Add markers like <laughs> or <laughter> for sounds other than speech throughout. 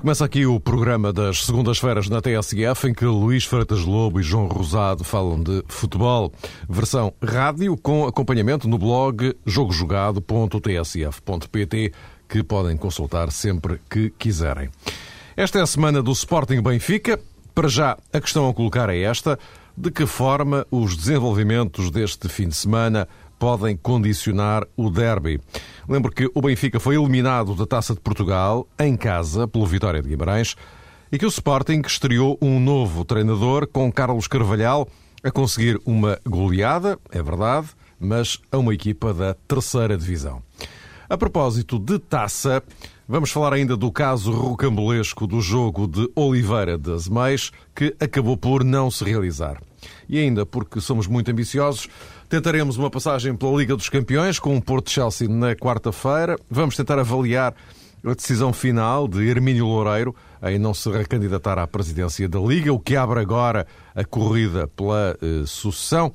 Começa aqui o programa das segundas-feiras na TSF, em que Luís Freitas Lobo e João Rosado falam de futebol. Versão rádio com acompanhamento no blog jogojogado.tsf.pt, que podem consultar sempre que quiserem. Esta é a semana do Sporting Benfica. Para já, a questão a colocar é esta: de que forma os desenvolvimentos deste fim de semana podem condicionar o derby. Lembro que o Benfica foi eliminado da Taça de Portugal em casa pelo Vitória de Guimarães e que o Sporting estreou um novo treinador com Carlos Carvalhal a conseguir uma goleada, é verdade, mas a uma equipa da terceira divisão. A propósito de taça, vamos falar ainda do caso rocambolesco do jogo de Oliveira das Meias, que acabou por não se realizar. E ainda porque somos muito ambiciosos, Tentaremos uma passagem pela Liga dos Campeões com o Porto Chelsea na quarta-feira. Vamos tentar avaliar a decisão final de Hermínio Loureiro em não se recandidatar à presidência da Liga, o que abre agora a corrida pela uh, sucessão.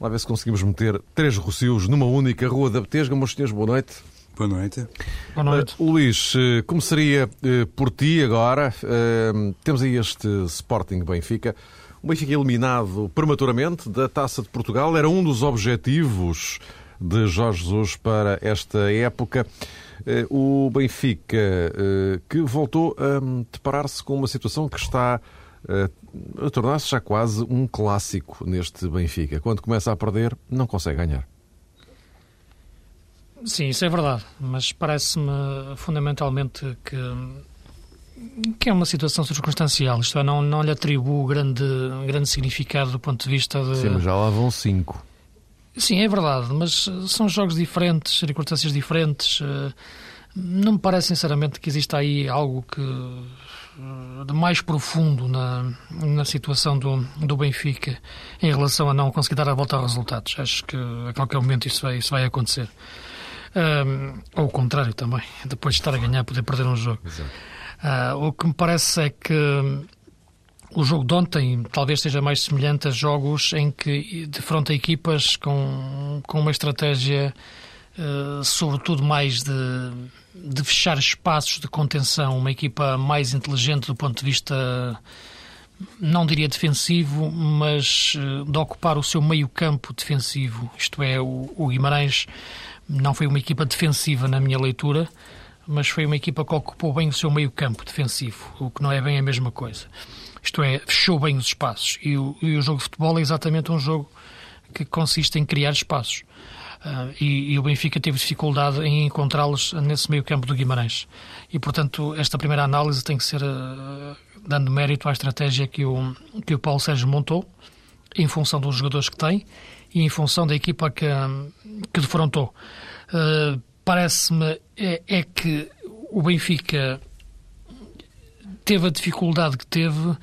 Lá ver se conseguimos meter três Rocios numa única Rua da Betesga. Meus senhores, boa noite. Boa noite. Boa noite. Uh, Luís, uh, começaria por ti agora. temos aí este Sporting Benfica. O Benfica eliminado prematuramente da Taça de Portugal era um dos objetivos de Jorge Jesus para esta época. Eh, o Benfica eh, que voltou a deparar-se com uma situação que está eh, a tornar-se já quase um clássico neste Benfica. Quando começa a perder, não consegue ganhar. Sim, isso é verdade, mas parece-me fundamentalmente que que é uma situação circunstancial, isto é, não, não lhe atribuo grande, grande significado do ponto de vista de... Sim, mas já lá vão cinco. Sim, é verdade, mas são jogos diferentes, circunstâncias diferentes. Eh, não me parece, sinceramente, que exista aí algo que eh, de mais profundo na, na situação do, do Benfica em relação a não conseguir dar a volta aos resultados. Acho que a qualquer momento isso vai, isso vai acontecer. Um, eh, ou o contrário também, <laughs> depois de estar a ganhar, poder perder um jogo. Exato. Uh, o que me parece é que o jogo de ontem talvez seja mais semelhante a jogos em que defronta equipas com, com uma estratégia, uh, sobretudo mais de, de fechar espaços de contenção, uma equipa mais inteligente do ponto de vista, não diria defensivo, mas uh, de ocupar o seu meio-campo defensivo. Isto é, o Guimarães não foi uma equipa defensiva na minha leitura mas foi uma equipa que ocupou bem o seu meio-campo defensivo, o que não é bem a mesma coisa. Isto é, fechou bem os espaços. E o, e o jogo de futebol é exatamente um jogo que consiste em criar espaços. Uh, e, e, o Benfica teve dificuldade em encontrá-los nesse meio-campo do Guimarães. E, portanto, esta primeira análise tem que ser uh, dando mérito à estratégia que o, que o Paulo Sérgio montou, em função dos jogadores que tem e em função da equipa que, que defrontou. Uh, parece-me é, é, que o Benfica teve a dificuldade que teve,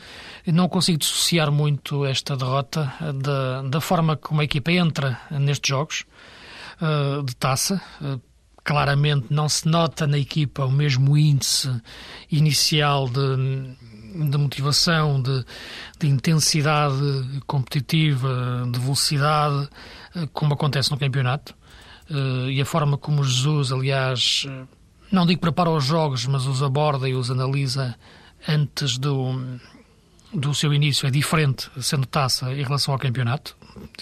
não consigo dissociar muito esta derrota da, da forma como a equipa entra nestes jogos uh, de taça. Uh, claramente não se nota na equipa o mesmo índice inicial de, de motivação, de, de, intensidade competitiva, de velocidade, uh, como acontece no campeonato. Uh, e a forma como Jesus, aliás, uh, não digo prepara os jogos, mas os aborda e os analisa antes do, do seu início é diferente, sendo taça, em relação ao campeonato.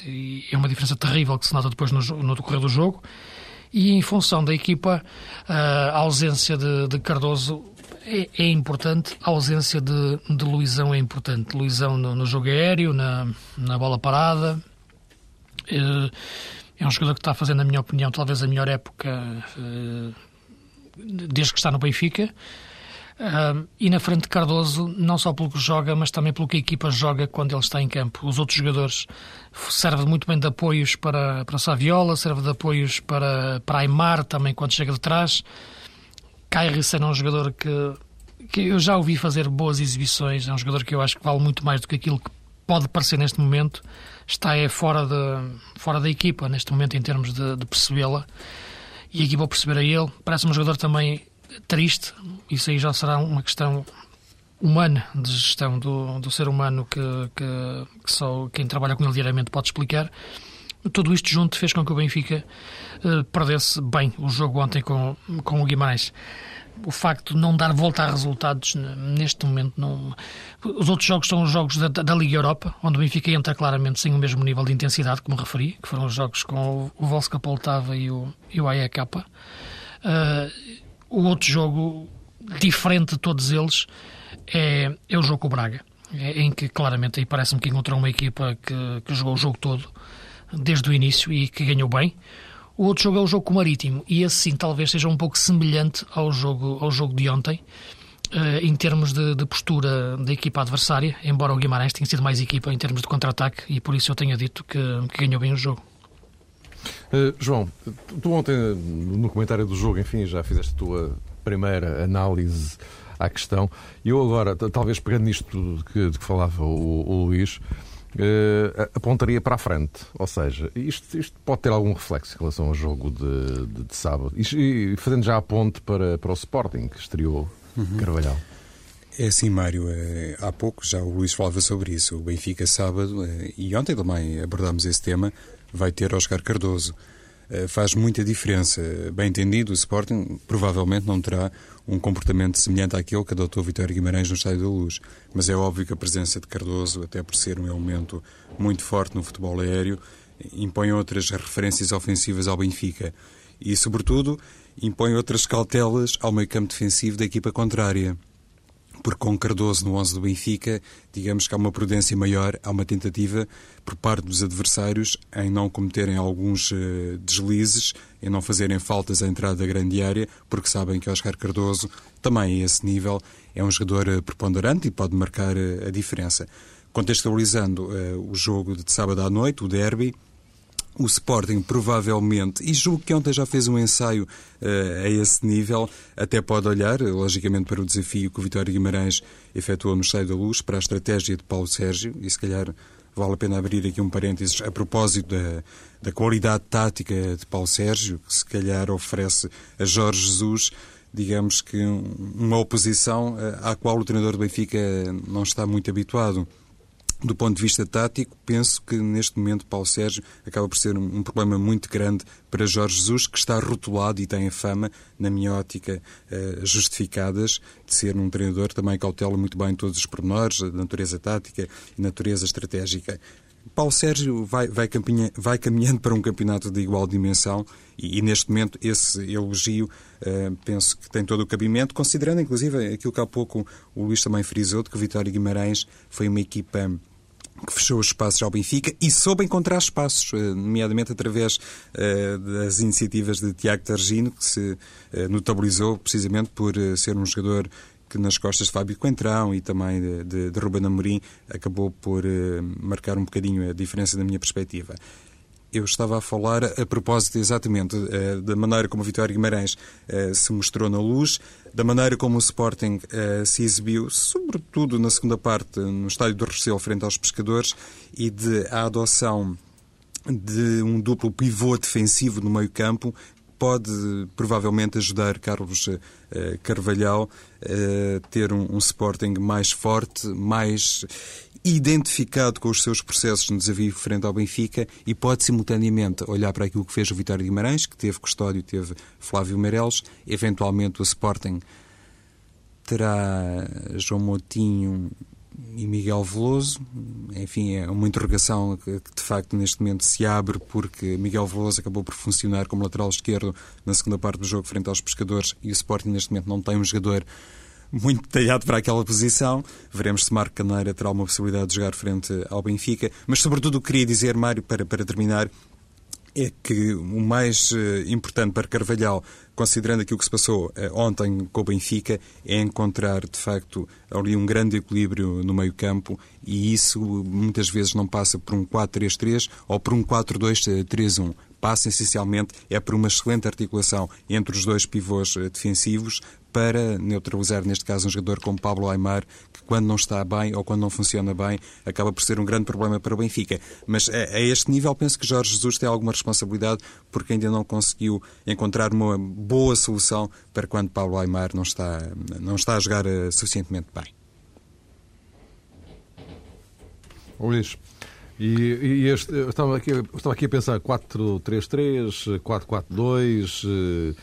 E é uma diferença terrível que se nota depois no, no decorrer do jogo. E em função da equipa, uh, a ausência de, de Cardoso é, é, importante, a ausência de, de Luizão é importante. Luizão no, no jogo aéreo, na, na bola parada. É um jogador que está fazendo, na minha opinião, talvez a melhor época uh, desde que está no Benfica. Uh, e na frente de Cardoso, não só pelo que joga, mas também pelo que a equipa joga quando ele está em campo. Os outros jogadores servem muito bem de apoios para, para Saviola, serve de apoios para, para Aymar também quando chega de trás. Cairres é um jogador que, que eu já ouvi fazer boas exibições, é um jogador que eu acho que vale muito mais do que aquilo que pode parecer neste momento está é fora, de, fora da equipa, neste momento, em termos de, de percebê-la. E a equipa perceber a ele. Parece um jogador também triste. Isso aí já será uma questão humana de gestão do, do ser humano que, que, que só quem trabalha com ele diariamente pode explicar. Tudo isto junto fez com que o Benfica uh, perdesse bem o jogo ontem com, com o Guimarães. O facto de não dar volta a resultados neste momento não. Os outros jogos são os jogos da, da Liga Europa, onde o Benfica entra claramente sem o mesmo nível de intensidade, como referi, que foram os jogos com o Volska Poltava e o, e o AEK. Uh, o outro jogo, diferente de todos eles, é, é o jogo com o Braga, é, em que claramente aí parece-me que encontrou uma equipa que, que jogou o jogo todo desde o início e que ganhou bem. O outro jogo é o jogo com o Marítimo e esse sim talvez seja um pouco semelhante ao jogo, ao jogo de ontem, uh, em termos de, de, postura da equipa adversária, embora o Guimarães tenha sido mais equipa em termos de contra-ataque e por isso eu tenha dito que, que ganhou bem o jogo. Uh, João, tu ontem no comentário do jogo, enfim, já fizeste a tua primeira análise à questão. Eu agora, talvez pegando nisto que, de que falava o, o Luís, uh, apontaria para a frente. Ou seja, isto, isto, pode ter algum reflexo em relação ao jogo de, de, de sábado. E, e, fazendo já a ponte para, para o Sporting, que estreou uhum. Carvalhal. É assim, Mário, é, há pouco já o Luís falava sobre isso. O Benfica sábado, é, e ontem também abordámos esse tema, vai ter Oscar Cardoso. É, faz muita diferença. Bem entendido, o Sporting provavelmente não terá um comportamento semelhante àquele que adotou Vitória Guimarães no Estádio da Luz. Mas é óbvio que a presença de Cardoso, até por ser um elemento muito forte no futebol aéreo, impõe outras referências ofensivas ao Benfica. E, sobretudo, impõe outras cautelas ao meio campo defensivo da equipa contrária porque com Cardoso no 11 do Benfica, digamos que há uma prudência maior, há uma tentativa por parte dos adversários em não cometerem alguns uh, deslizes, em não fazerem faltas à entrada da grande área, porque sabem que Oscar Cardoso, também a esse nível, é um jogador uh, preponderante e pode marcar uh, a diferença. Contextualizando o jogo de sábado à noite, o derby, o Sporting provavelmente, e julgo que ontem já fez um ensaio uh, a esse nível, até pode olhar, logicamente, para o desafio que o Vitório Guimarães efetuou no Estádio da Luz, para a estratégia de Paulo Sérgio, e se calhar vale a pena abrir aqui um parênteses a propósito da, da qualidade tática de Paulo Sérgio, que se calhar oferece a Jorge Jesus, digamos que uma oposição uh, à qual o treinador do Benfica não está muito habituado. Do ponto de vista tático, penso que neste momento Paulo Sérgio acaba por ser um, problema muito grande para Jorge Jesus, que está rotulado e tem a fama, na minha ótica, uh, justificadas de ser um treinador também cautela muito bem todos os pormenores, da natureza tática e natureza estratégica. Paulo Sérgio vai, vai, vai, caminhando para um campeonato de igual dimensão e, e neste momento esse elogio uh, penso que tem todo o cabimento, considerando inclusive aquilo que há pouco o Luís também frisou, de que o Vitória Guimarães foi uma equipa que fechou os espaços ao Benfica e soube encontrar espaços, eh, nomeadamente através uh, das iniciativas de Tiago Targino, que se uh, notabilizou precisamente por ser um jogador que nas costas de Fábio Coentrão e também de, de, de Ruben Amorim acabou por marcar um bocadinho a diferença da minha perspectiva. Eu estava a falar a propósito exatamente uh, da maneira como o Vitória Guimarães uh, se mostrou na luz, da maneira como o Sporting uh, se exibiu, sobretudo na segunda parte, no estádio do Restelo, frente aos pescadores, e de a adoção de um duplo pivô defensivo no meio-campo pode provavelmente ajudar Carlos Carvalhal a ter um, Sporting mais forte, mais identificado com os seus processos no desafio frente ao Benfica e pode simultaneamente olhar para aquilo que fez o Vitório Guimarães, que teve Custódio, teve Flávio Meireles, eventualmente o Sporting terá João Moutinho e Miguel Veloso. Enfim, é uma interrogação que, de facto neste momento se abre porque Miguel Veloso acabou por funcionar como lateral esquerdo na segunda parte do jogo frente aos pescadores e o Sporting neste momento não tem um jogador muito detalhado para aquela posição. Veremos se Marco Caneira terá uma possibilidade de jogar frente ao Benfica. Mas, sobretudo, queria dizer, Mário, para, para terminar, é que o mais uh, importante para Carvalhal, considerando aquilo que se passou uh, ontem com o Benfica, é encontrar, de facto, ali um grande equilíbrio no meio-campo e isso muitas vezes não passa por um 4-3-3 ou por um 4-2-3-1 passa essencialmente é por uma excelente articulação entre os dois pivôs eh, defensivos para neutralizar, neste caso, um jogador como Pablo Aymar, que quando não está bem ou quando não funciona bem, acaba por ser um grande problema para o Benfica. Mas a, este nível, penso que Jorge Jesus tem alguma responsabilidade porque ainda não conseguiu encontrar uma boa solução para quando Pablo Aymar não está, não está a jogar eh, suficientemente bem. Luís, e, e este, eu estava aqui, eu estava aqui a pensar 4-3-3, 4-4-2.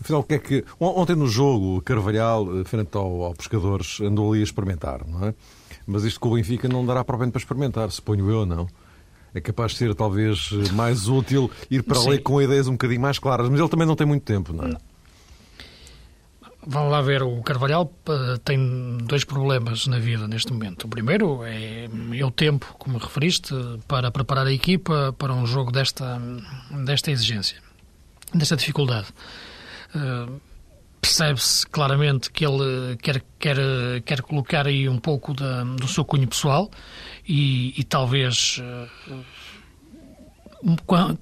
Afinal, o que é que. Ontem no jogo, Carvalhal, eh, frente ao, ao Pescadores, andou ali a experimentar, não é? Mas isto com o Benfica não dará provavelmente para experimentar, suponho eu, não? É capaz de ser talvez mais útil ir para ali com ideias um bocadinho mais claras, mas ele também não tem muito tempo, não é? Não. Vamos lá ver, o Carvalhal eh, tem dois problemas na vida neste momento. O primeiro é, é, o tempo, como referiste, para preparar a equipa para um jogo desta, desta exigência, desta dificuldade. Uh, Percebe-se claramente que ele quer, quer, quer colocar aí um pouco da, do seu cunho pessoal e, e talvez uh,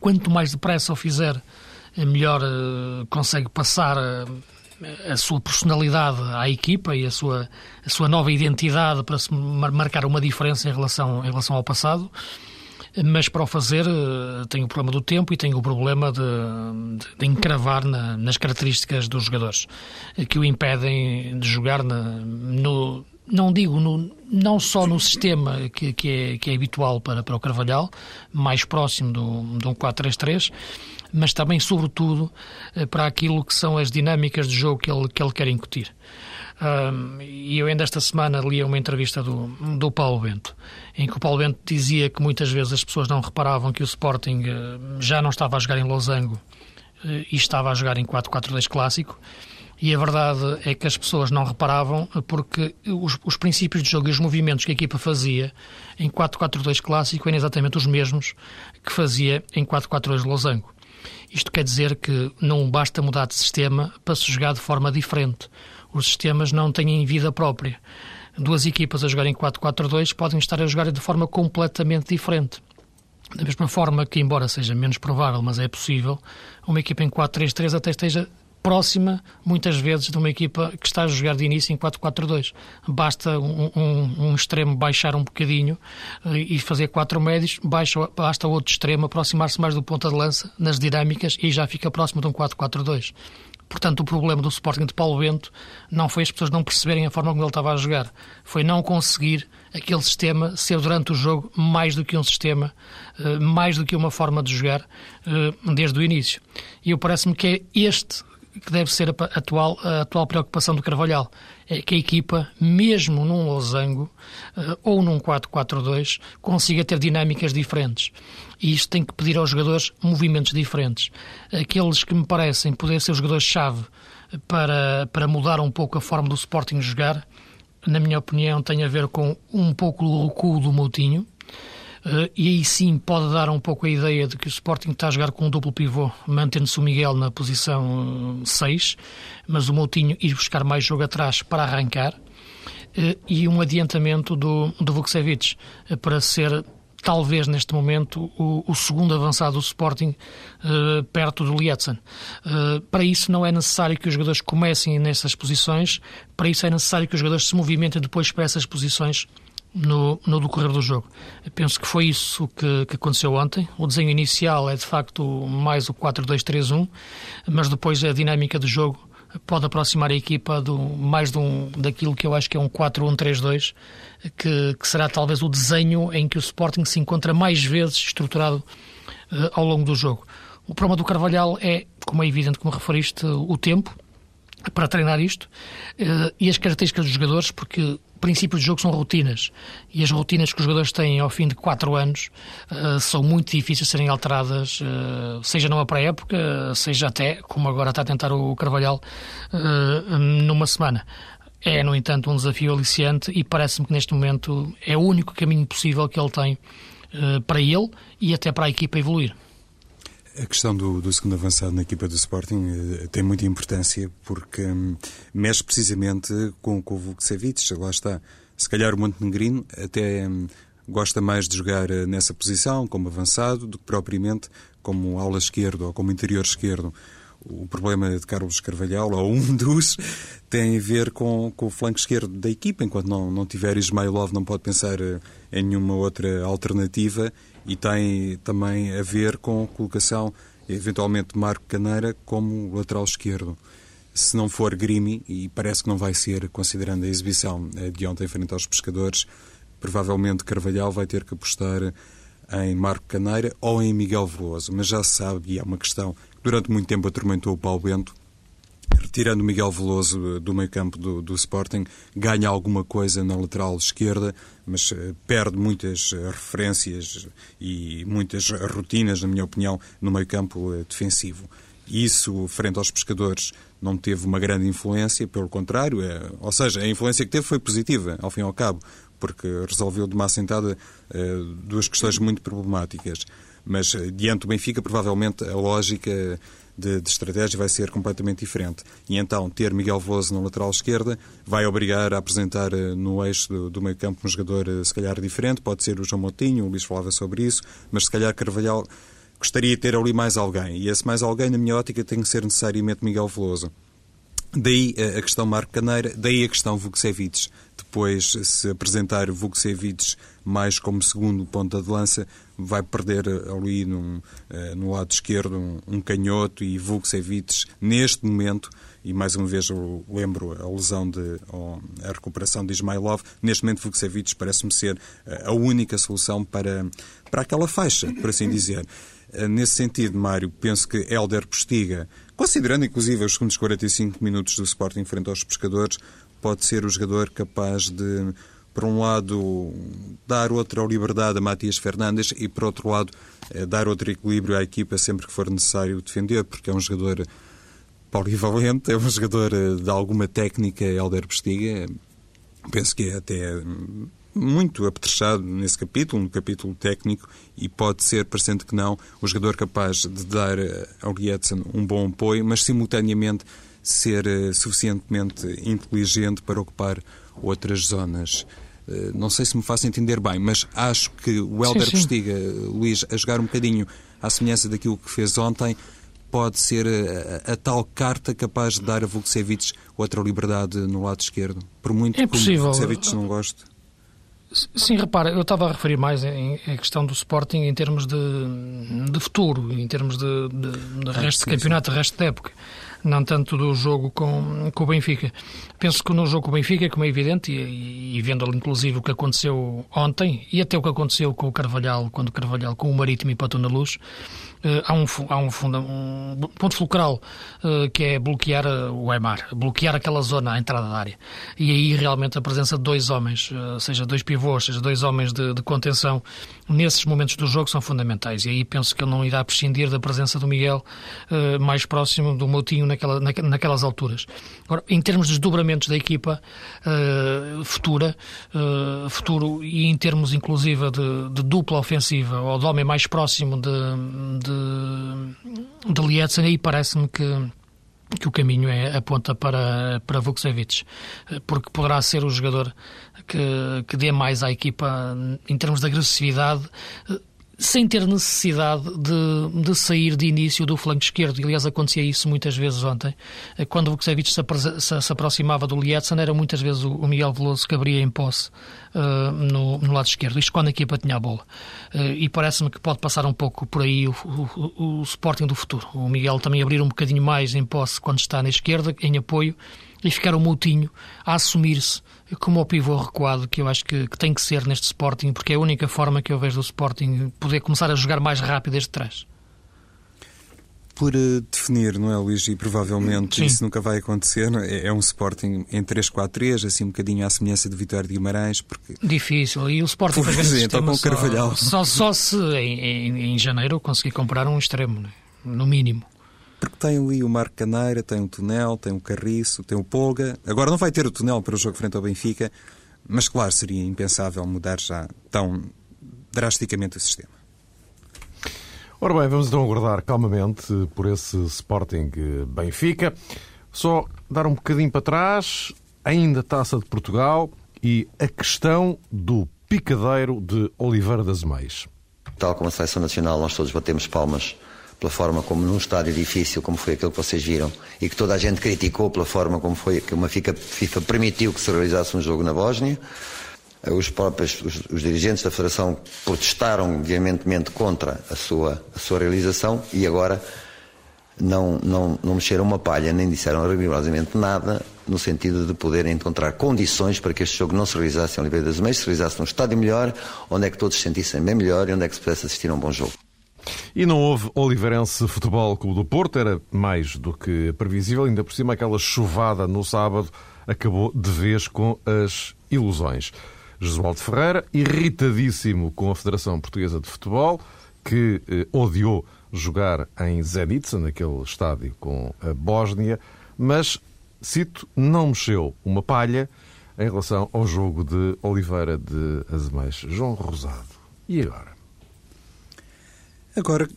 quanto mais depressa o fizer, melhor uh, consegue passar a sua personalidade à equipa e a sua, a sua nova identidade para se marcar uma diferença em relação, em relação ao passado. Mas para o fazer eh, tem o problema do tempo e tem o problema de, de, encravar na, nas características dos jogadores que o impedem de jogar na, no, não digo no, não só no sistema que, que, é, que é habitual para, para o Carvalhal, mais próximo do, um 4-3-3, mas também, sobretudo, eh, para aquilo que são as dinâmicas de jogo que ele, que ele quer incutir. Um, e eu ainda esta semana li uma entrevista do, do Paulo Bento, em que o Paulo Bento dizia que muitas vezes as pessoas não reparavam que o Sporting eh, já não estava a jogar em losango eh, e estava a jogar em 4-4-2 clássico. E a verdade é que as pessoas não reparavam porque os, os princípios de jogo e os movimentos que a equipa fazia em 4-4-2 clássico eram exatamente os mesmos que fazia em 4-4-2 losango. Isto quer dizer que não basta mudar de sistema para se jogar de forma diferente. Os sistemas não têm vida própria. Duas equipas a jogarem 4-4-2 podem estar a jogar de forma completamente diferente. Da mesma forma que, embora seja menos provável, mas é possível, uma equipa em 4-3-3 até esteja próxima, muitas vezes, de uma equipa que está a jogar de início em 4-4-2. Basta um, um, um, extremo baixar um bocadinho eh, e fazer quatro médios, baixa, basta outro extremo aproximar-se mais do ponta de lança nas dinâmicas e já fica próximo de um 4-4-2. Portanto, o problema do Sporting de Paulo Bento não foi as pessoas não perceberem a forma como ele estava a jogar, foi não conseguir aquele sistema ser durante o jogo mais do que um sistema, eh, mais do que uma forma de jogar eh, desde o início. E eu parece-me que é este que deve ser a atual, a atual preocupação do Carvalhal. É que a equipa, mesmo num losango uh, ou num 4-4-2, consiga ter dinâmicas diferentes. E isto tem que pedir aos jogadores movimentos diferentes. Aqueles que me parecem poder ser os jogadores-chave para, para mudar um pouco a forma do Sporting jogar, na minha opinião, tem a ver com um pouco o recuo do Moutinho, e aí sim pode dar um pouco a ideia de que o Sporting está a jogar com um duplo pivô, mantendo-se o Miguel na posição 6, uh, mas o Moutinho ir buscar mais jogo atrás para arrancar, uh, e um adiantamento do, do Vukcevic para ser talvez neste momento o, o, segundo avançado do Sporting perto do Lietzen. Para isso não é necessário que os jogadores comecem nessas posições, para isso é necessário que os jogadores se movimentem depois para essas posições no, no decorrer do jogo. Penso que foi isso que, que, aconteceu ontem. O desenho inicial é de facto mais o 4-2-3-1, mas depois a dinâmica do jogo pode aproximar a equipa do, mais de um, daquilo que eu acho que é um 4-1-3-2, que, que, será talvez o desenho em que o Sporting se encontra mais vezes estruturado uh, ao longo do jogo. O problema do Carvalhal é, como é evidente, como referiste, o tempo para treinar isto uh, e as características dos jogadores, porque princípios de jogo são rotinas e as rotinas que os jogadores têm ao fim de quatro anos uh, são muito difíceis de serem alteradas, uh, seja numa pré-época, seja até, como agora está a tentar o Carvalhal, uh, numa semana. É, no entanto, um desafio aliciante e parece-me que neste momento é o único caminho possível que ele tem para ele e até para a equipa evoluir. A questão do, do, segundo avançado na equipa do Sporting uh, tem muita importância porque um, mexe precisamente com, com o Vukcevic, lá está. Se calhar o Montenegrino até um, gosta mais de jogar uh, nessa posição, como avançado, do que propriamente como ala esquerdo ou como interior esquerdo. O problema de Carlos Carvalhal, ou um <laughs> dos, tem a ver com, com o flanco esquerdo da equipa. Enquanto não, não tiver Ismailov, não pode pensar uh, em nenhuma outra alternativa e tem também a ver com a colocação, eventualmente, Marco Caneira como lateral esquerdo. Se não for Grimi, e parece que não vai ser, considerando a exibição eh, de ontem frente aos pescadores, provavelmente Carvalhal vai ter que apostar em Marco Caneira ou em Miguel Veloso. Mas já se sabe, e é uma questão que durante muito tempo atormentou o Paulo Bento, tirando Miguel Veloso do meio campo do, do, Sporting, ganha alguma coisa na lateral esquerda, mas uh, perde muitas uh, referências e muitas rotinas, na minha opinião, no meio campo defensivo. Isso, frente aos pescadores, não teve uma grande influência, pelo contrário, é, ou seja, a influência que teve foi positiva, ao fim e ao cabo, porque resolveu de uma assentada duas questões muito problemáticas. Mas diante do Benfica, provavelmente a lógica de, de, estratégia vai ser completamente diferente. E então, ter Miguel Veloso na lateral esquerda vai obrigar a apresentar eh, no eixo do, do meio campo um jogador, eh, se calhar, diferente. Pode ser o João Moutinho, o Luís falava sobre isso, mas se calhar Carvalhal gostaria de ter ali mais alguém. E esse mais alguém, na minha ótica, tem que ser necessariamente Miguel Veloso. Daí a questão Marco Caneira, daí a questão Vukcevic. Depois, se apresentar Vukcevic mais como segundo ponta de lança, vai perder ali num, uh, no lado esquerdo um, um canhoto e Vukcevic, neste momento, e mais uma vez lembro a lesão de a recuperação de Ismailov, neste momento Vukcevic parece-me ser eh, a única solução para, para aquela faixa, por assim dizer. Eh, nesse sentido, Mário, penso que Helder Postiga, considerando inclusive os segundos 45 minutos do Sporting frente aos pescadores, pode ser o jogador capaz de por um lado, dar outra liberdade a Matias Fernandes e, por outro lado, eh, dar outro equilíbrio à equipa sempre que for necessário defender, porque é um jogador polivalente, é um jogador eh, de alguma técnica, Helder Bestiga. Penso que é até muito apetrechado nesse capítulo, no capítulo técnico, e pode ser, parecendo que não, o jogador capaz de dar eh, ao Lietzen um bom apoio, mas simultaneamente ser suficientemente inteligente para ocupar outras zonas. Eh, não sei se me faço entender bem, mas acho que o Helder Postiga, Luís, a jogar um bocadinho à semelhança daquilo que fez ontem, pode ser a, a, tal carta capaz de dar a Vukcevic outra liberdade no lado esquerdo. Por muito é que o Vukcevic não goste. Sim, repara, eu estava a referir mais em, em questão do Sporting em termos de, de futuro, em termos de, de, de resto sim, de campeonato, sim. resto de época não tanto do jogo com, com o Benfica. Penso que no jogo com o Benfica, como é evidente, e, e vendo inclusive o que aconteceu ontem, e até o que aconteceu com o Carvalhal, quando o Carvalhal com o Marítimo empatou na luz, há, um, há um, funda, um ponto fulcral uh, que é bloquear uh, o Aymar, bloquear aquela zona à entrada da área. E aí realmente a presença de dois homens, seja dois pivôs, seja dois homens de, de contenção, nesses momentos do jogo são fundamentais. E aí penso que ele não irá prescindir da presença do Miguel mais próximo do Moutinho naquela, naquelas alturas. Agora, em termos de desdobramentos da equipa futura, futuro e em termos inclusive de, de, dupla ofensiva ou de homem mais próximo de, de, de Lietzen, aí parece-me que que o caminho é aponta para, para Vukcevic, porque poderá ser o jogador que, que dê mais à equipa em termos de agressividade sem ter necessidade de, de, sair de início do flanco esquerdo. Aliás, acontecia isso muitas vezes ontem. Quando o Vukcevic se, se, se, aproximava do Lietzen, era muitas vezes o, o Miguel Veloso que abria em posse uh, no, no, lado esquerdo. Isto quando a equipa tinha a bola. Uh, e parece-me que pode passar um pouco por aí o, o, o Sporting do futuro. O Miguel também abrir um bocadinho mais em posse quando está na esquerda, em apoio, e ficar o Moutinho a assumir-se como o pivô recuado que eu acho que, que, tem que ser neste Sporting, porque é a única forma que eu vejo do Sporting poder começar a jogar mais rápido desde trás. Por uh, definir, não é, Luís? E provavelmente Sim. isso nunca vai acontecer. É, é um Sporting em 3-4-3, assim um bocadinho à semelhança de Vitória de Guimarães. Porque... Difícil. E o Sporting Por exemplo, com o Carvalhal. Só, só, só se em, em, em janeiro conseguir comprar um extremo, né? no mínimo. Porque tem ali o Marco Caneira, tem o Tunel, tem o Carriço, tem o Polga. Agora não vai ter o Tunel para o jogo frente ao Benfica, mas claro, seria impensável mudar já tão drasticamente o sistema. Ora bem, vamos então aguardar calmamente por esse Sporting Benfica. Só dar um bocadinho para trás, ainda Taça de Portugal e a questão do picadeiro de Oliveira das Meias. Tal como a Seleção Nacional, nós todos batemos palmas pela forma como num estádio difícil, como foi aquele que vocês viram, e que toda a gente criticou pela forma como foi que uma FIFA permitiu que se realizasse um jogo na Bósnia. Os próprios os, os dirigentes da Federação protestaram veementemente contra a sua, a sua realização e agora não, não, não mexeram uma palha, nem disseram rigorosamente nada, no sentido de poderem encontrar condições para que este jogo não se realizasse em Oliveira das Meias, se realizasse num estádio melhor, onde é que todos se sentissem bem melhor e onde é que se pudesse assistir a um bom jogo. E não houve Oliveirense Futebol Clube do Porto, era mais do que previsível, ainda por cima aquela chuvada no sábado acabou de vez com as ilusões. Josualdo Ferreira, irritadíssimo com a Federação Portuguesa de Futebol, que eh, odiou jogar em Zenica, naquele estádio com a Bósnia, mas, cito, não mexeu uma palha em relação ao jogo de Oliveira de Azemais. João Rosado. E agora? Agora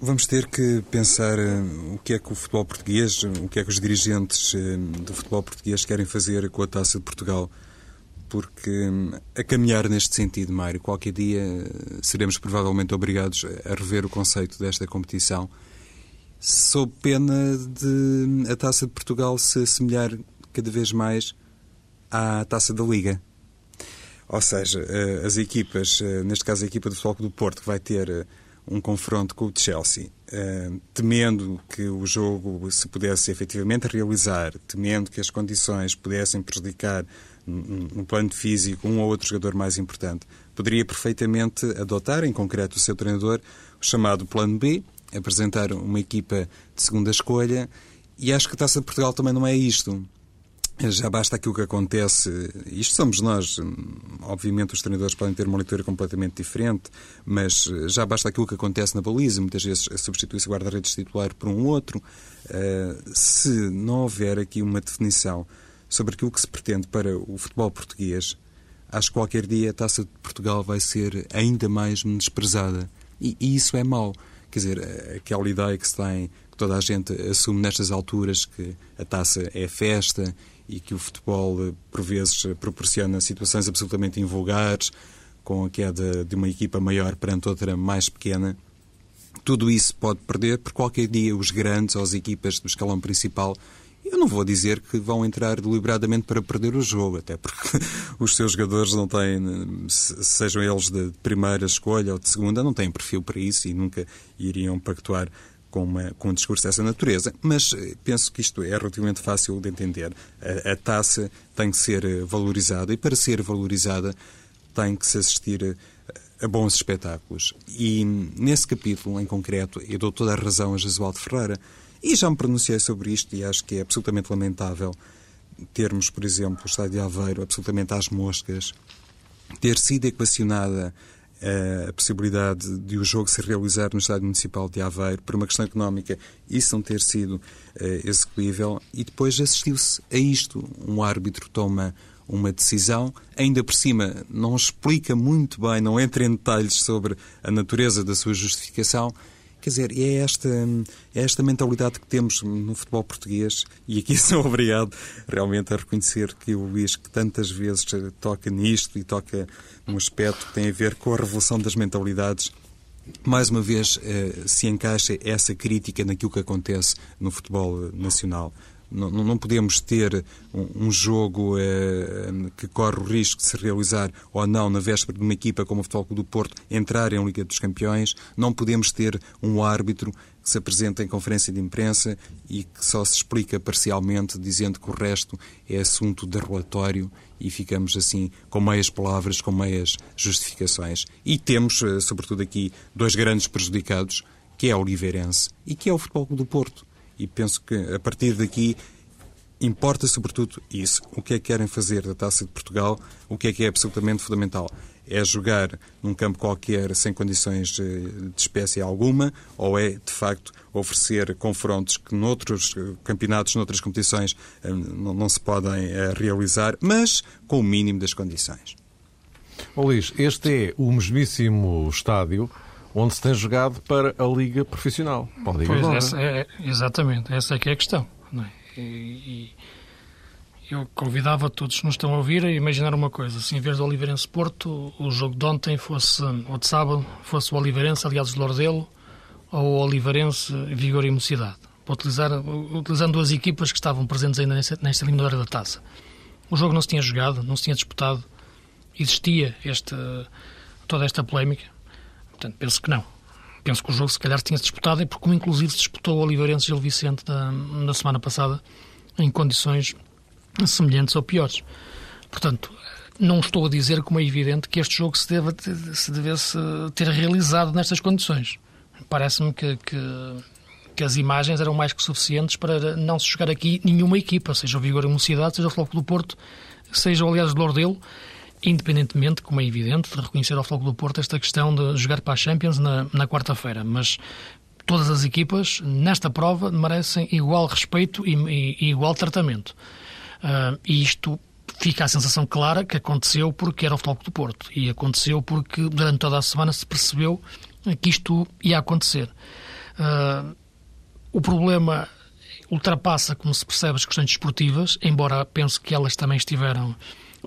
vamos ter que pensar uh, o que é que o futebol português, o que é que os dirigentes uh, do futebol português querem fazer com a Taça de Portugal. Porque um, a caminhar neste sentido, Mário, qualquer dia uh, seremos provavelmente obrigados a rever o conceito desta competição, sob pena de hum, a Taça de Portugal se assemelhar cada vez mais à Taça da Liga. Ou seja, as equipas, neste caso a equipa do Futebol do Porto, que vai ter um confronto com o Chelsea, uh, temendo que o jogo se pudesse efetivamente realizar, temendo que as condições pudessem prejudicar no plano físico um ou outro jogador mais importante, poderia perfeitamente adotar, em concreto o seu treinador, o chamado plano B, apresentar uma equipa de segunda escolha, e acho que a Taça de Portugal também não é isto. Já basta aquilo que acontece, isto somos nós, obviamente os treinadores podem ter uma leitura completamente diferente, mas já basta aquilo que acontece na baliza, muitas vezes substitui-se o guarda-redes titular por um outro. Eh, se não houver aqui uma definição sobre aquilo que se pretende para o futebol português, acho que qualquer dia a Taça de Portugal vai ser ainda mais desprezada. E, e isso é mau. Quer dizer, aquela ideia que se tem, que toda a gente assume nestas alturas, que a taça é festa e que o futebol, eh, por vezes, eh, proporciona situações absolutamente invulgares, com a queda de uma equipa maior perante outra mais pequena. Tudo isso pode perder, porque qualquer dia os grandes ou as equipas do escalão principal eu não vou dizer que vão entrar deliberadamente para perder o jogo, até porque <laughs> os seus jogadores não têm, sejam eles de primeira escolha ou de segunda, não têm perfil para isso e nunca iriam pactuar com, uma, com um discurso dessa natureza, mas eh, penso que isto é relativamente fácil de entender. A, a taça tem que ser eh, valorizada e, para ser valorizada, tem que se assistir eh, a bons espetáculos. E nesse capítulo, em concreto, eu dou toda a razão a Jesualdo Ferreira. E já me pronunciei sobre isto e acho que é absolutamente lamentável termos, por exemplo, o Estádio de Aveiro absolutamente às moscas, ter sido equacionada a possibilidade de o jogo se realizar no Estádio Municipal de Aveiro por uma questão económica, isso não ter sido uh, execuível, e depois assistiu-se a isto. Um árbitro toma uma decisão, ainda por cima não explica muito bem, não entra em detalhes sobre a natureza da sua justificação, Quer dizer, é esta, é esta mentalidade que temos no futebol português e aqui <laughs> sou obrigado realmente a reconhecer que o Luís, que tantas vezes toca nisto e toca num aspecto que tem a ver com a revolução das mentalidades, mais uma vez eh, se encaixa essa crítica naquilo que acontece no futebol nacional. Não, não podemos ter um, um jogo eh, que corre o risco de se realizar ou não na véspera de uma equipa como o Futebol Clube do Porto entrar em Liga dos Campeões. Não podemos ter um árbitro que se apresenta em conferência de imprensa e que só se explica parcialmente, dizendo que o resto é assunto de relatório e ficamos assim com meias palavras, com meias justificações. E temos, eh, sobretudo aqui, dois grandes prejudicados, que é o Oliveirense e que é o Futebol Clube do Porto e penso que a partir daqui importa sobretudo isso. O que é que querem fazer da Taça de Portugal? O que é que é absolutamente fundamental? É jogar num campo qualquer sem condições eh, de espécie alguma ou é, de facto, oferecer confrontos que noutros eh, campeonatos, noutras competições, eh, não, se podem realizar, mas com o mínimo das condições? Oh, Luís, este é o mesmíssimo estádio onde se tem jogado para a Liga Profissional. Para a Liga pois, essa é, exatamente, essa é que é a questão. É? E, e, eu convidava todos que nos estão a ouvir a imaginar uma coisa. Se em vez do Oliveirense Porto, o jogo de ontem fosse, ou de sábado, fosse o Oliveirense Aliados de Lordelo ou o Oliveirense Vigor e Mocidade. Utilizar, utilizando duas equipas que estavam presentes ainda nesta, nesta eliminatória da taça. O jogo não se tinha jogado, não se tinha disputado. Existia este, toda esta polémica Portanto, penso que não. Penso que o jogo se calhar tinha-se disputado e porque inclusive se disputou o Oliveirense Gil Vicente da, da semana passada em condições semelhantes ou piores. Portanto, não estou a dizer como é evidente que este jogo se, deva, se devesse ter realizado nestas condições. Parece-me que, que, que, as imagens eram mais que suficientes para não se jogar aqui nenhuma equipa, seja o Vigor Mocidade, seja o Floco do Porto, seja, aliás, o Lordelo, independentemente, como é evidente, de reconhecer ao Floco do Porto esta questão de jogar para a Champions na, na quarta-feira. Mas todas as equipas, nesta prova, merecem igual respeito e, e, e igual tratamento. Uh, e isto fica a sensação clara que aconteceu porque era o Futebol do Porto. E aconteceu porque durante toda a semana se percebeu que isto ia acontecer. Uh, o problema ultrapassa, como se percebe, as questões desportivas, embora penso que elas também estiveram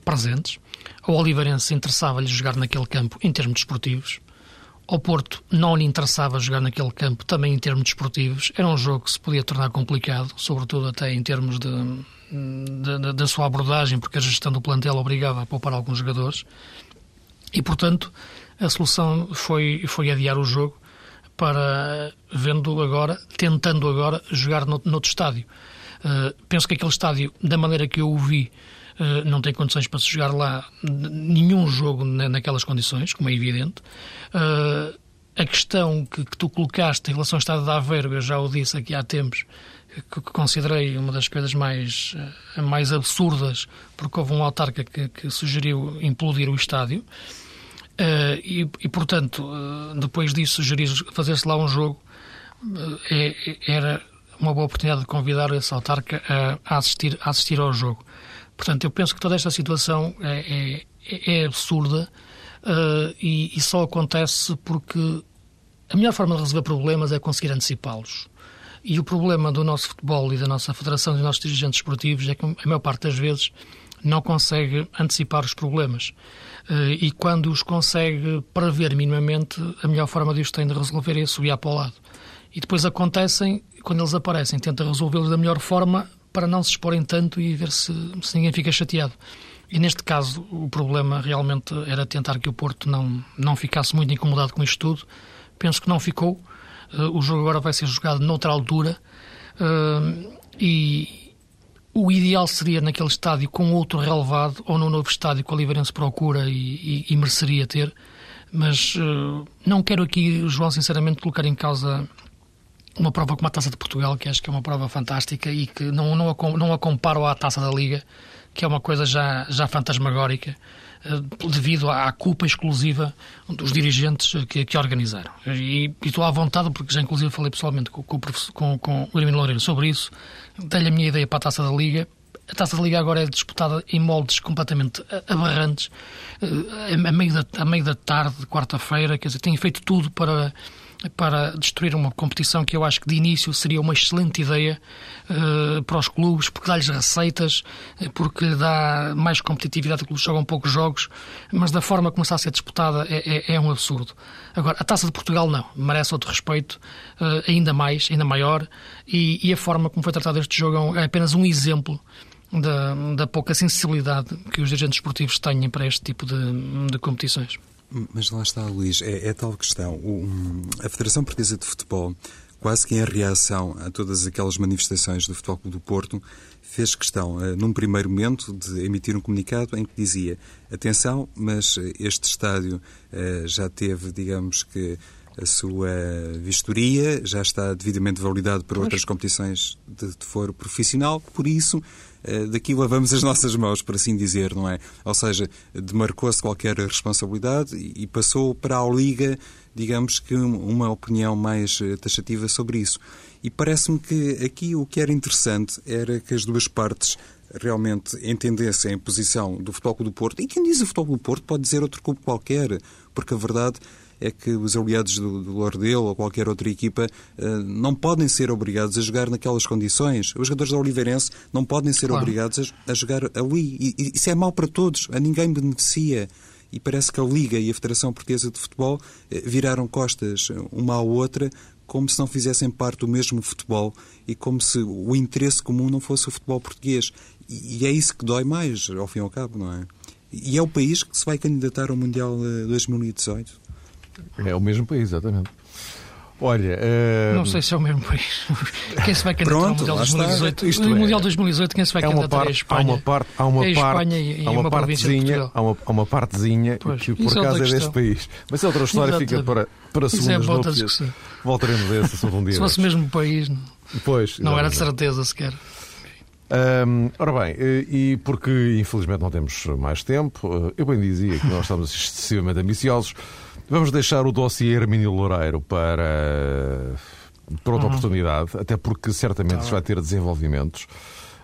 presentes. Ao Oliveirense interessava-lhe jogar naquele campo em termos desportivos. Ao Porto não lhe interessava jogar naquele campo também em termos desportivos. Era um jogo que se podia tornar complicado, sobretudo até em termos de, da sua abordagem, porque a gestão do plantel obrigava a poupar alguns jogadores. E, portanto, a solução foi, foi adiar o jogo para, vendo agora, tentando agora jogar no, noutro estádio. Uh, penso que aquele estádio, da maneira que eu o vi, não tem condições para se jogar lá nenhum jogo naquelas condições, como é evidente. Uh, a questão que, que, tu colocaste em relação ao estado de Aveiro, eu já o disse aqui há tempos, que, considerei uma das coisas mais, mais absurdas, porque houve um autarca que, que sugeriu implodir o estádio. Uh, e, e, portanto, uh, depois disso, sugerir fazer-se lá um jogo uh, é, era uma boa oportunidade de convidar esse autarca a, a, assistir, a assistir ao jogo. Portanto, eu penso que toda esta situação é, é, é absurda e, e, só acontece porque a melhor forma de resolver problemas é conseguir antecipá-los. E o problema do nosso futebol e da nossa federação e dos nossos dirigentes esportivos é que, a maior parte das vezes, não consegue antecipar os problemas. Eh, e quando os consegue prever minimamente, a melhor forma de os tem de resolver é subir para o lado. E depois acontecem, quando eles aparecem, tenta resolvê-los da melhor forma para não se exporem tanto e ver se, se ninguém fica chateado. E neste caso, o problema realmente era tentar que o Porto não, não ficasse muito incomodado com isto tudo. Penso que não ficou. Uh, o jogo agora vai ser jogado noutra altura. Uh, e, o ideal seria naquele estádio com outro relevado ou no novo estádio que o Oliveirense procura e, e, e mereceria ter. Mas uh, não quero aqui, João, sinceramente, colocar em causa uma prova como a Taça de Portugal, que acho que é uma prova fantástica e que não, não, a, não a comparo à Taça da Liga, que é uma coisa já, já fantasmagórica. Eh, devido à culpa exclusiva dos dirigentes que, que organizaram. E, e, estou à vontade, porque já inclusive falei pessoalmente com, com, com, com o Hermínio Loureiro sobre isso, dei-lhe a minha ideia para a Taça da Liga. A Taça da Liga agora é disputada em moldes completamente aberrantes, eh, a meio da, a meio da tarde, de quarta-feira, quer dizer, tem feito tudo para para destruir uma competição que eu acho que de início seria uma excelente ideia uh, para os clubes, porque dá-lhes receitas, eh, porque dá mais competitividade, os clubes jogam poucos jogos, mas da forma como está a ser disputada é, é, é um absurdo. Agora, a Taça de Portugal não, merece outro respeito, uh, ainda mais, ainda maior, e, e, a forma como foi tratado este jogo é apenas um exemplo da, da pouca sensibilidade que os dirigentes esportivos têm para este tipo de, de competições. Mas lá está, Luís, é, é tal questão. O, a Federação Portuguesa de Futebol, quase que em reação a todas aquelas manifestações do Futebol Clube do Porto, fez questão, uh, num primeiro momento, de emitir um comunicado em que dizia: atenção, mas este estádio uh, já teve, digamos que, a sua vistoria, já está devidamente validado por outras competições de, de foro profissional, por isso eh, daqui lavamos as nossas mãos, por assim dizer, não é? Ou seja, demarcou-se qualquer responsabilidade e passou para a Liga, digamos que uma opinião mais eh, taxativa sobre isso. E parece-me que aqui o que era interessante era que as duas partes realmente entendessem a posição do Futebol Clube do Porto. E quem diz o Futebol Clube do Porto pode dizer outro clube qualquer, porque a verdade é que os aliados do, do Lordelo ou qualquer outra equipa uh, não podem ser obrigados a jogar naquelas condições. Os jogadores da Oliveirense não podem ser claro. obrigados a, a, jogar ali. E, e isso é mau para todos, a ninguém beneficia. E parece que a Liga e a Federação Portuguesa de Futebol uh, viraram costas uma à outra como se não fizessem parte do mesmo futebol e como se o interesse comum não fosse o futebol português. E, e é isso que dói mais, ao fim e ao cabo, não é? E é o país que se vai candidatar ao Mundial 2018. É o mesmo país, exatamente. Olha, uh... não sei se é o mesmo país. <laughs> Quem se vai candidatar ao Mundial 2018? Isto no é, Mundial 2018, quem se vai é candidatar parte, é a Espanha. Há uma parte, há uma é parte, e, há uma, uma partezinha, há uma, há uma partezinha pois, que por acaso é deste país. Mas é outra história, fica para, para isso segundas é. Voltaremos a esse assunto um <laughs> dia. Se fosse mesmo país, pois, não era de certeza sequer. Um, ora bem, e porque infelizmente não temos mais tempo, eu bem dizia que nós estamos excessivamente ambiciosos, vamos deixar o dossiê Hermínio Loureiro para, para outra uhum. oportunidade, até porque certamente tá. vai ter desenvolvimentos.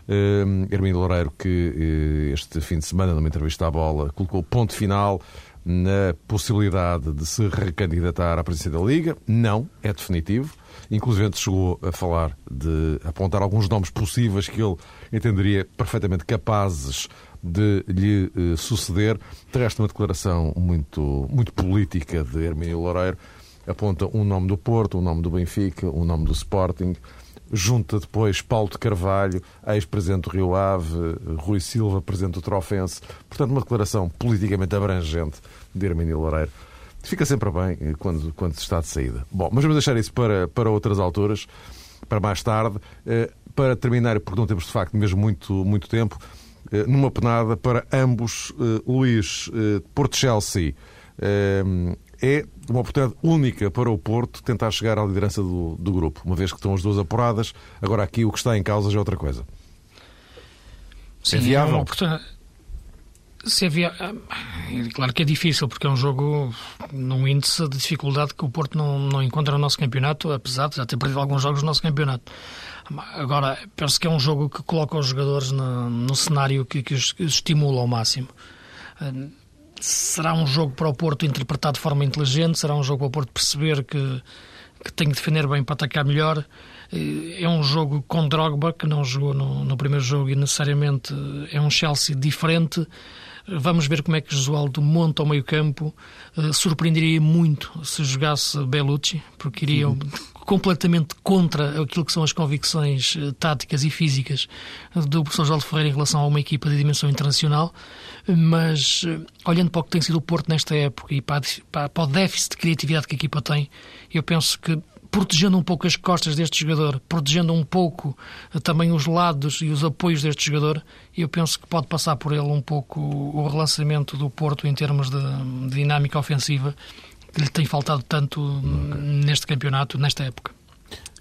Um, Hermínio Loureiro, que este fim de semana, numa entrevista à bola, colocou ponto final na possibilidade de se recandidatar à presidência da Liga. Não, é definitivo. Inclusive chegou a falar de apontar alguns nomes possíveis que ele entenderia perfeitamente capazes de lhe uh, suceder. De resto, uma declaração muito, muito política de Hermínio Loureiro. Aponta um nome do Porto, um nome do Benfica, um nome do Sporting. Junta depois Paulo de Carvalho, ex-presidente do Rio Ave, Rui Silva, presidente do Trofense. Portanto, uma declaração politicamente abrangente de Hermínio Loureiro. Fica sempre bem eh, quando, quando se está de saída. Bom, mas vamos deixar isso para, para outras alturas, para mais tarde. Uh, para terminar, porque não temos de facto mesmo muito, muito tempo, numa penada para ambos, uh, Luís Porto-Chelsea. É uma oportunidade única para o Porto tentar chegar à liderança do, do grupo, uma vez que estão as duas apuradas. Agora, aqui o que está em causa já é outra coisa. Sim, é viável? É uma oportunidade se havia. Ah, claro que é difícil, porque é um jogo num índice de dificuldade que o Porto não, não encontra no nosso campeonato, apesar de já ter perdido alguns jogos no nosso campeonato. Agora, penso que é um jogo que coloca os jogadores no, no cenário que, que, os, estimula ao máximo. Ah, será um jogo para o Porto interpretado de forma inteligente, será um jogo para o Porto perceber que, que tem que defender bem para atacar melhor. É um jogo com Drogba, que não jogou no, no primeiro jogo e necessariamente é um Chelsea diferente. Vamos ver como é que Josualdo monta o meio-campo. Uh, surpreenderia muito se jogasse Bellucci, porque iria uhum. completamente contra aquilo que são as convicções uh, táticas e físicas do professor João Ferreira em relação a uma equipa de dimensão internacional. Mas, uh, olhando para o que tem sido o Porto nesta época e para, para, para o déficit de criatividade que a equipa tem, eu penso que protegendo um pouco as costas deste jogador, protegendo um pouco eh, também os lados e os apoios deste jogador, eu penso que pode passar por ele um pouco o relançamento do Porto em termos de, de dinâmica ofensiva que lhe tem faltado tanto okay. neste campeonato, nesta época.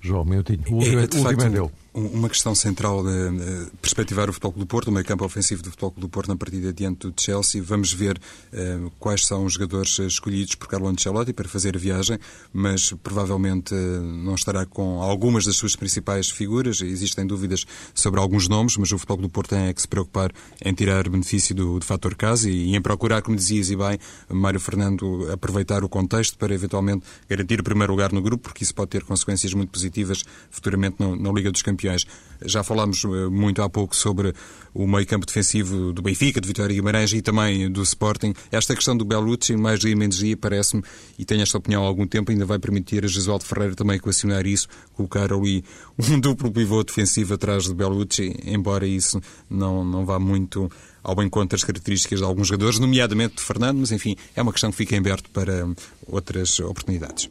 João, meu o último, é, de facto, é uma questão central de perspectivar o Futebol Clube do Porto, o meio campo ofensivo do Futebol Clube do Porto na partida diante do Chelsea. Vamos ver uh, quais são os jogadores escolhidos por Carlo Ancelotti para fazer a viagem, mas provavelmente não estará com algumas das suas principais figuras. Existem dúvidas sobre alguns nomes, mas o Futebol Clube do Porto tem é que se preocupar em tirar benefício do, do fator casa e, em procurar, como dizias e bem, Mário Fernando, aproveitar o contexto para eventualmente garantir o primeiro lugar no grupo, porque isso pode ter consequências muito positivas futuramente na Liga dos Campeões campeões. Já falámos eh, muito há pouco sobre o meio campo defensivo do Benfica, de Vitória Guimarães e também do Sporting. Esta questão do Bellucci, mais dia menos dia, parece-me, e tenho esta opinião há algum tempo, ainda vai permitir a Jesualdo Ferreira também equacionar isso, colocar ali um <laughs> duplo pivô defensivo atrás de Bellucci, embora isso não, não vá muito ao encontro das características de alguns jogadores, nomeadamente de Fernando, mas enfim, é uma questão que fica em aberto para outras oportunidades.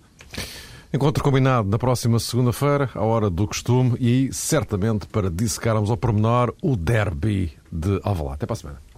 Encontro combinado na próxima segunda-feira, à hora do costume, e certamente para dissecarmos ao pormenor o derby de Alvalade. Até para a semana.